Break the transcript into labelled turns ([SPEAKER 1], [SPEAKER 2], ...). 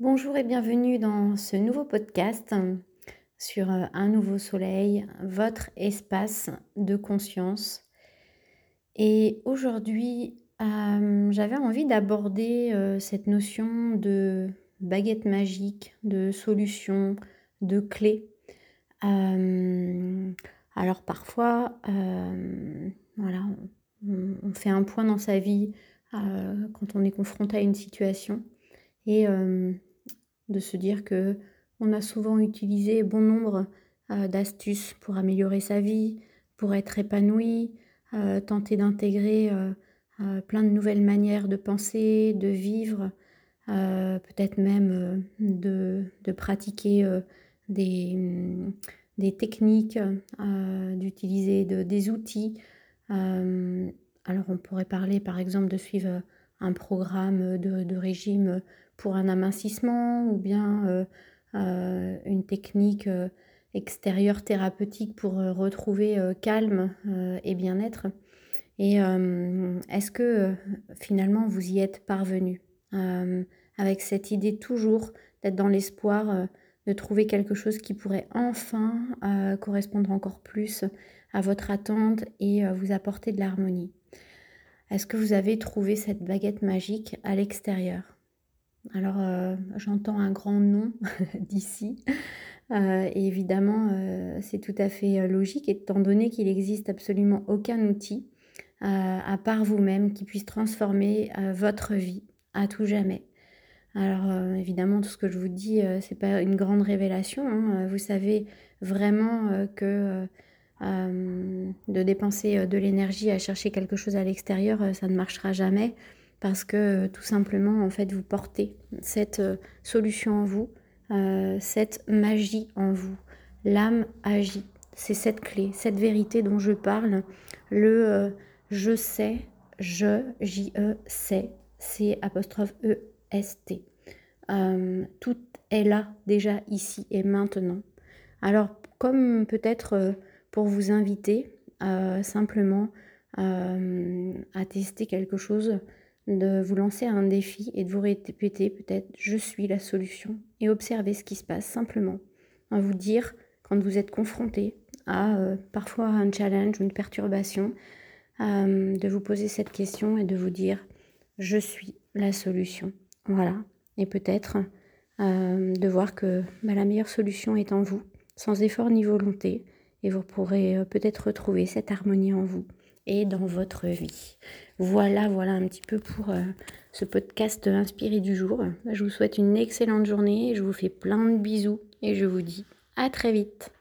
[SPEAKER 1] Bonjour et bienvenue dans ce nouveau podcast sur euh, un nouveau soleil, votre espace de conscience. Et aujourd'hui, euh, j'avais envie d'aborder euh, cette notion de baguette magique, de solution, de clé. alors parfois, voilà, on, fait un point dans sa vie quand on est confronté à une situation et de se dire que on a souvent utilisé bon nombre euh, d'astuces pour améliorer sa vie, pour être épanoui, euh, tenter d'intégrer euh, plein de nouvelles manières de penser, de vivre, peut-être même de, pratiquer des, des, techniques, d'utiliser des outils. alors on pourrait parler par exemple de suivre un programme de, régime pour un amincissement ou bien euh, euh, une technique euh, extérieure thérapeutique pour retrouver calme et bien-être. Et est-ce que finalement vous y êtes parvenu avec cette idée toujours d'être dans l'espoir de trouver quelque chose qui pourrait enfin correspondre encore plus à votre attente et vous apporter de l'harmonie? Est-ce que vous avez trouvé cette baguette magique à l'extérieur? Alors, euh, j'entends un grand nom d'ici. Euh, et évidemment, euh, c'est tout à fait logique, étant donné qu'il n'existe absolument aucun outil, à part vous-même, qui puisse transformer votre vie à tout jamais. Alors évidemment, tout ce que je vous dis, c'est pas une grande révélation. Hein. Vous savez vraiment que de dépenser de l'énergie à chercher quelque chose à l'extérieur, ça ne marchera jamais parce que tout simplement, en fait, vous portez cette solution en vous, cette magie en vous. L'âme agit. C'est cette clé, cette vérité dont je parle. Le je sais, je, J-E, sais, c'est apostrophe E-S-T. tout est là, déjà ici et maintenant. Alors, comme peut-être pour vous inviter euh, simplement euh, à tester quelque chose, de vous lancer un défi et de vous répéter peut-être je suis la solution et observer ce qui se passe simplement. À vous dire quand vous êtes confronté à euh, parfois un challenge ou une perturbation, de vous poser cette question et de vous dire je suis la solution. Voilà. Et peut-être de voir que bah, la meilleure solution est en vous, sans effort ni volonté, et vous pourrez euh, peut-être retrouver cette harmonie en vous et dans votre vie. Voilà, voilà un petit peu pour euh, ce podcast inspiré du jour. Je vous souhaite une excellente journée, je vous fais plein de bisous et je vous dis à très vite.